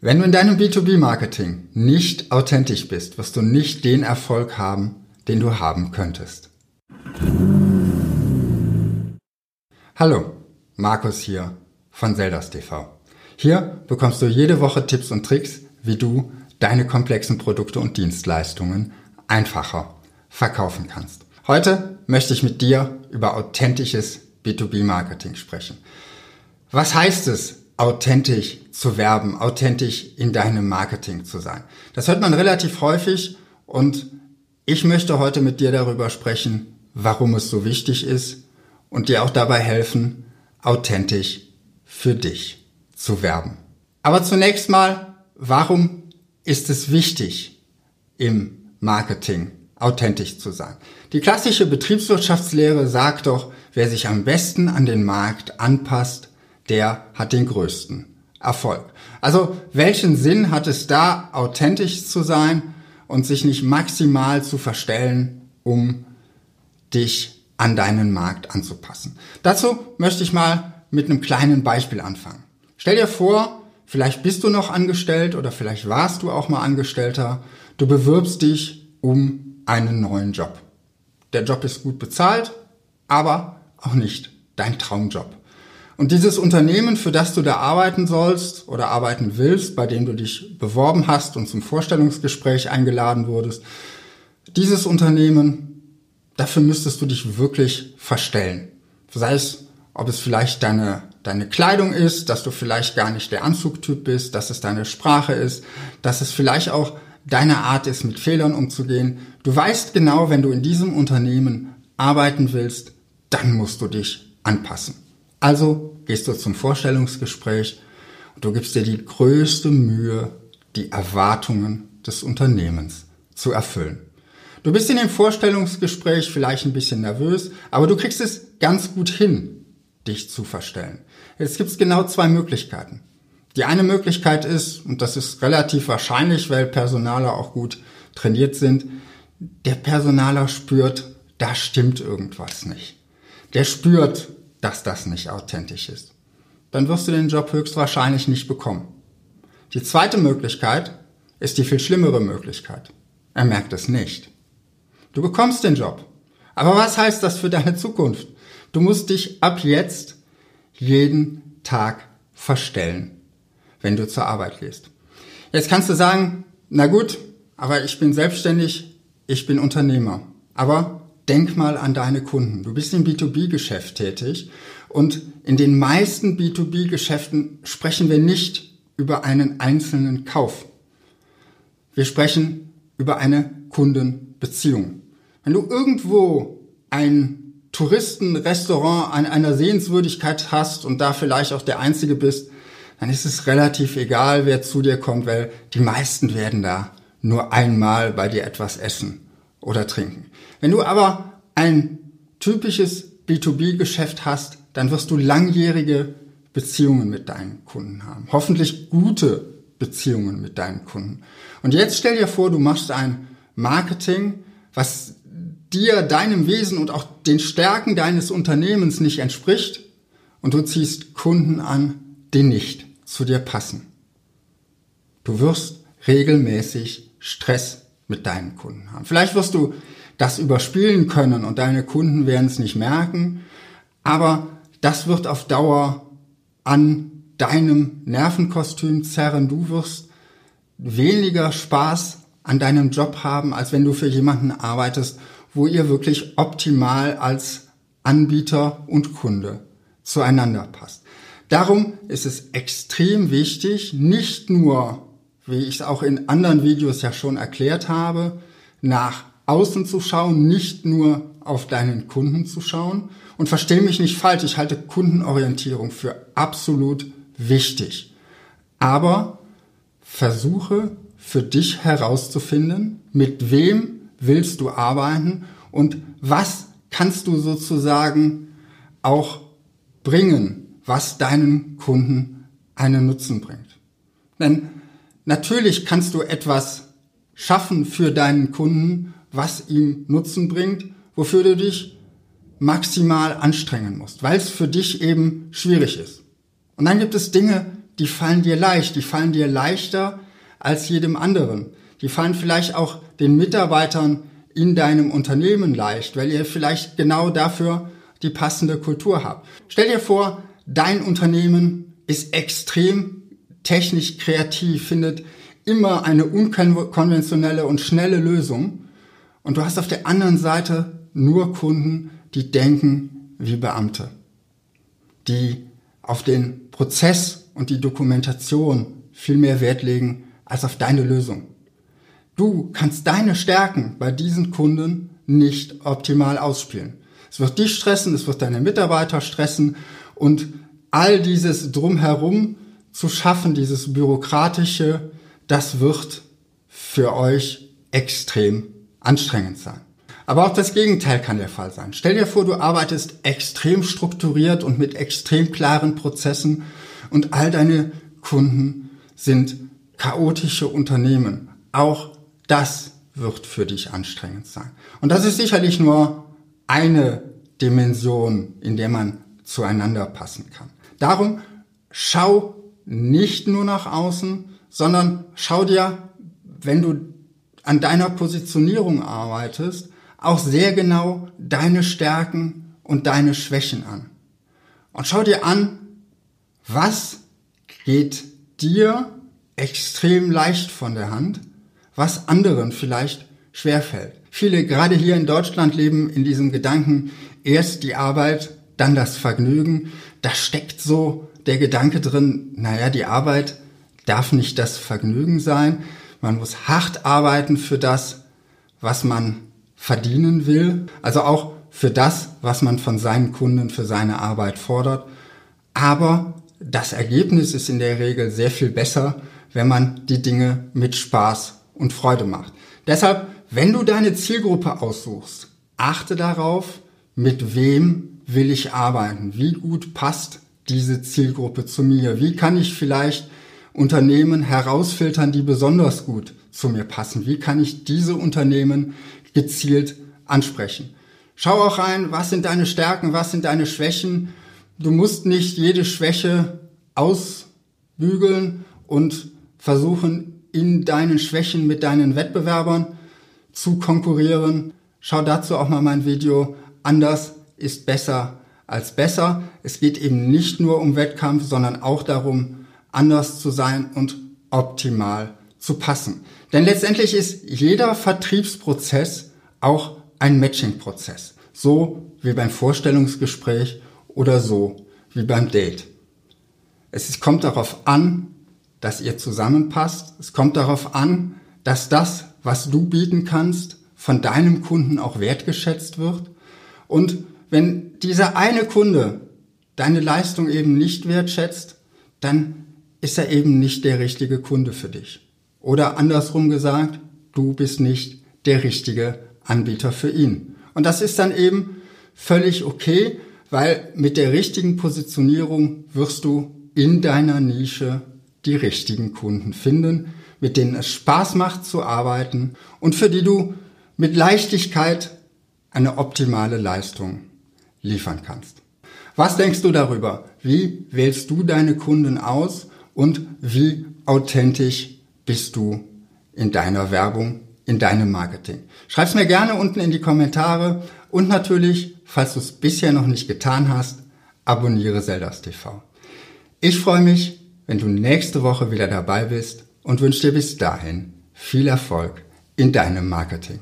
Wenn du in deinem B2B-Marketing nicht authentisch bist, wirst du nicht den Erfolg haben, den du haben könntest. Hallo, Markus hier von Zeldas TV. Hier bekommst du jede Woche Tipps und Tricks, wie du deine komplexen Produkte und Dienstleistungen einfacher verkaufen kannst. Heute möchte ich mit dir über authentisches B2B-Marketing sprechen. Was heißt es, authentisch zu werben, authentisch in deinem Marketing zu sein. Das hört man relativ häufig und ich möchte heute mit dir darüber sprechen, warum es so wichtig ist und dir auch dabei helfen, authentisch für dich zu werben. Aber zunächst mal, warum ist es wichtig, im Marketing authentisch zu sein? Die klassische Betriebswirtschaftslehre sagt doch, wer sich am besten an den Markt anpasst, der hat den größten Erfolg. Also welchen Sinn hat es da, authentisch zu sein und sich nicht maximal zu verstellen, um dich an deinen Markt anzupassen? Dazu möchte ich mal mit einem kleinen Beispiel anfangen. Stell dir vor, vielleicht bist du noch angestellt oder vielleicht warst du auch mal Angestellter. Du bewirbst dich um einen neuen Job. Der Job ist gut bezahlt, aber auch nicht dein Traumjob. Und dieses Unternehmen, für das du da arbeiten sollst oder arbeiten willst, bei dem du dich beworben hast und zum Vorstellungsgespräch eingeladen wurdest, dieses Unternehmen, dafür müsstest du dich wirklich verstellen. Sei es, ob es vielleicht deine, deine Kleidung ist, dass du vielleicht gar nicht der Anzugtyp bist, dass es deine Sprache ist, dass es vielleicht auch deine Art ist, mit Fehlern umzugehen. Du weißt genau, wenn du in diesem Unternehmen arbeiten willst, dann musst du dich anpassen. Also gehst du zum Vorstellungsgespräch und du gibst dir die größte Mühe, die Erwartungen des Unternehmens zu erfüllen. Du bist in dem Vorstellungsgespräch vielleicht ein bisschen nervös, aber du kriegst es ganz gut hin, dich zu verstellen. Jetzt gibt es genau zwei Möglichkeiten. Die eine Möglichkeit ist, und das ist relativ wahrscheinlich, weil Personaler auch gut trainiert sind, der Personaler spürt, da stimmt irgendwas nicht. Der spürt, dass das nicht authentisch ist. Dann wirst du den Job höchstwahrscheinlich nicht bekommen. Die zweite Möglichkeit ist die viel schlimmere Möglichkeit. Er merkt es nicht. Du bekommst den Job. Aber was heißt das für deine Zukunft? Du musst dich ab jetzt jeden Tag verstellen, wenn du zur Arbeit gehst. Jetzt kannst du sagen, na gut, aber ich bin selbstständig, ich bin Unternehmer. Aber denk mal an deine Kunden. Du bist im B2B-Geschäft tätig und in den meisten B2B-Geschäften sprechen wir nicht über einen einzelnen Kauf. Wir sprechen über eine Kundenbeziehung. Wenn du irgendwo ein Touristenrestaurant an einer Sehenswürdigkeit hast und da vielleicht auch der Einzige bist, dann ist es relativ egal, wer zu dir kommt, weil die meisten werden da nur einmal bei dir etwas essen oder trinken. Wenn du aber ein typisches B2B-Geschäft hast, dann wirst du langjährige Beziehungen mit deinen Kunden haben. Hoffentlich gute Beziehungen mit deinen Kunden. Und jetzt stell dir vor, du machst ein Marketing, was dir, deinem Wesen und auch den Stärken deines Unternehmens nicht entspricht und du ziehst Kunden an, die nicht zu dir passen. Du wirst regelmäßig Stress mit deinen Kunden haben. Vielleicht wirst du das überspielen können und deine Kunden werden es nicht merken, aber das wird auf Dauer an deinem Nervenkostüm zerren. Du wirst weniger Spaß an deinem Job haben, als wenn du für jemanden arbeitest, wo ihr wirklich optimal als Anbieter und Kunde zueinander passt. Darum ist es extrem wichtig, nicht nur, wie ich es auch in anderen Videos ja schon erklärt habe, nach außen zu schauen, nicht nur auf deinen Kunden zu schauen. Und verstehe mich nicht falsch, ich halte Kundenorientierung für absolut wichtig. Aber versuche für dich herauszufinden, mit wem willst du arbeiten und was kannst du sozusagen auch bringen, was deinen Kunden einen Nutzen bringt. Denn natürlich kannst du etwas schaffen für deinen Kunden, was ihm Nutzen bringt, wofür du dich maximal anstrengen musst, weil es für dich eben schwierig ist. Und dann gibt es Dinge, die fallen dir leicht, die fallen dir leichter als jedem anderen. Die fallen vielleicht auch den Mitarbeitern in deinem Unternehmen leicht, weil ihr vielleicht genau dafür die passende Kultur habt. Stell dir vor, dein Unternehmen ist extrem technisch kreativ, findet immer eine unkonventionelle und schnelle Lösung. Und du hast auf der anderen Seite nur Kunden, die denken wie Beamte, die auf den Prozess und die Dokumentation viel mehr Wert legen als auf deine Lösung. Du kannst deine Stärken bei diesen Kunden nicht optimal ausspielen. Es wird dich stressen, es wird deine Mitarbeiter stressen und all dieses drumherum zu schaffen, dieses bürokratische, das wird für euch extrem anstrengend sein. Aber auch das Gegenteil kann der Fall sein. Stell dir vor, du arbeitest extrem strukturiert und mit extrem klaren Prozessen und all deine Kunden sind chaotische Unternehmen. Auch das wird für dich anstrengend sein. Und das ist sicherlich nur eine Dimension, in der man zueinander passen kann. Darum schau nicht nur nach außen, sondern schau dir, wenn du an deiner Positionierung arbeitest, auch sehr genau deine Stärken und deine Schwächen an. Und schau dir an, was geht dir extrem leicht von der Hand, was anderen vielleicht schwerfällt. Viele, gerade hier in Deutschland, leben in diesem Gedanken, erst die Arbeit, dann das Vergnügen. Da steckt so der Gedanke drin, naja, die Arbeit darf nicht das Vergnügen sein. Man muss hart arbeiten für das, was man verdienen will. Also auch für das, was man von seinen Kunden für seine Arbeit fordert. Aber das Ergebnis ist in der Regel sehr viel besser, wenn man die Dinge mit Spaß und Freude macht. Deshalb, wenn du deine Zielgruppe aussuchst, achte darauf, mit wem will ich arbeiten? Wie gut passt diese Zielgruppe zu mir? Wie kann ich vielleicht Unternehmen herausfiltern, die besonders gut zu mir passen? Wie kann ich diese Unternehmen gezielt ansprechen? Schau auch rein, was sind deine Stärken, was sind deine Schwächen. Du musst nicht jede Schwäche ausbügeln und versuchen, in deinen Schwächen mit deinen Wettbewerbern zu konkurrieren. Schau dazu auch mal mein Video. Anders ist besser als besser. Es geht eben nicht nur um Wettkampf, sondern auch darum, anders zu sein und optimal zu passen. Denn letztendlich ist jeder Vertriebsprozess auch ein Matching-Prozess. So wie beim Vorstellungsgespräch oder so wie beim Date. Es kommt darauf an, dass ihr zusammenpasst. Es kommt darauf an, dass das, was du bieten kannst, von deinem Kunden auch wertgeschätzt wird. Und wenn dieser eine Kunde deine Leistung eben nicht wertschätzt, dann ist er eben nicht der richtige Kunde für dich. Oder andersrum gesagt, du bist nicht der richtige Anbieter für ihn. Und das ist dann eben völlig okay, weil mit der richtigen Positionierung wirst du in deiner Nische die richtigen Kunden finden, mit denen es Spaß macht zu arbeiten und für die du mit Leichtigkeit eine optimale Leistung liefern kannst. Was denkst du darüber? Wie wählst du deine Kunden aus und wie authentisch bist du in deiner Werbung, in deinem Marketing? Schreib's mir gerne unten in die Kommentare und natürlich, falls du es bisher noch nicht getan hast, abonniere Zeldas TV. Ich freue mich, wenn du nächste Woche wieder dabei bist und wünsche dir bis dahin viel Erfolg in deinem Marketing.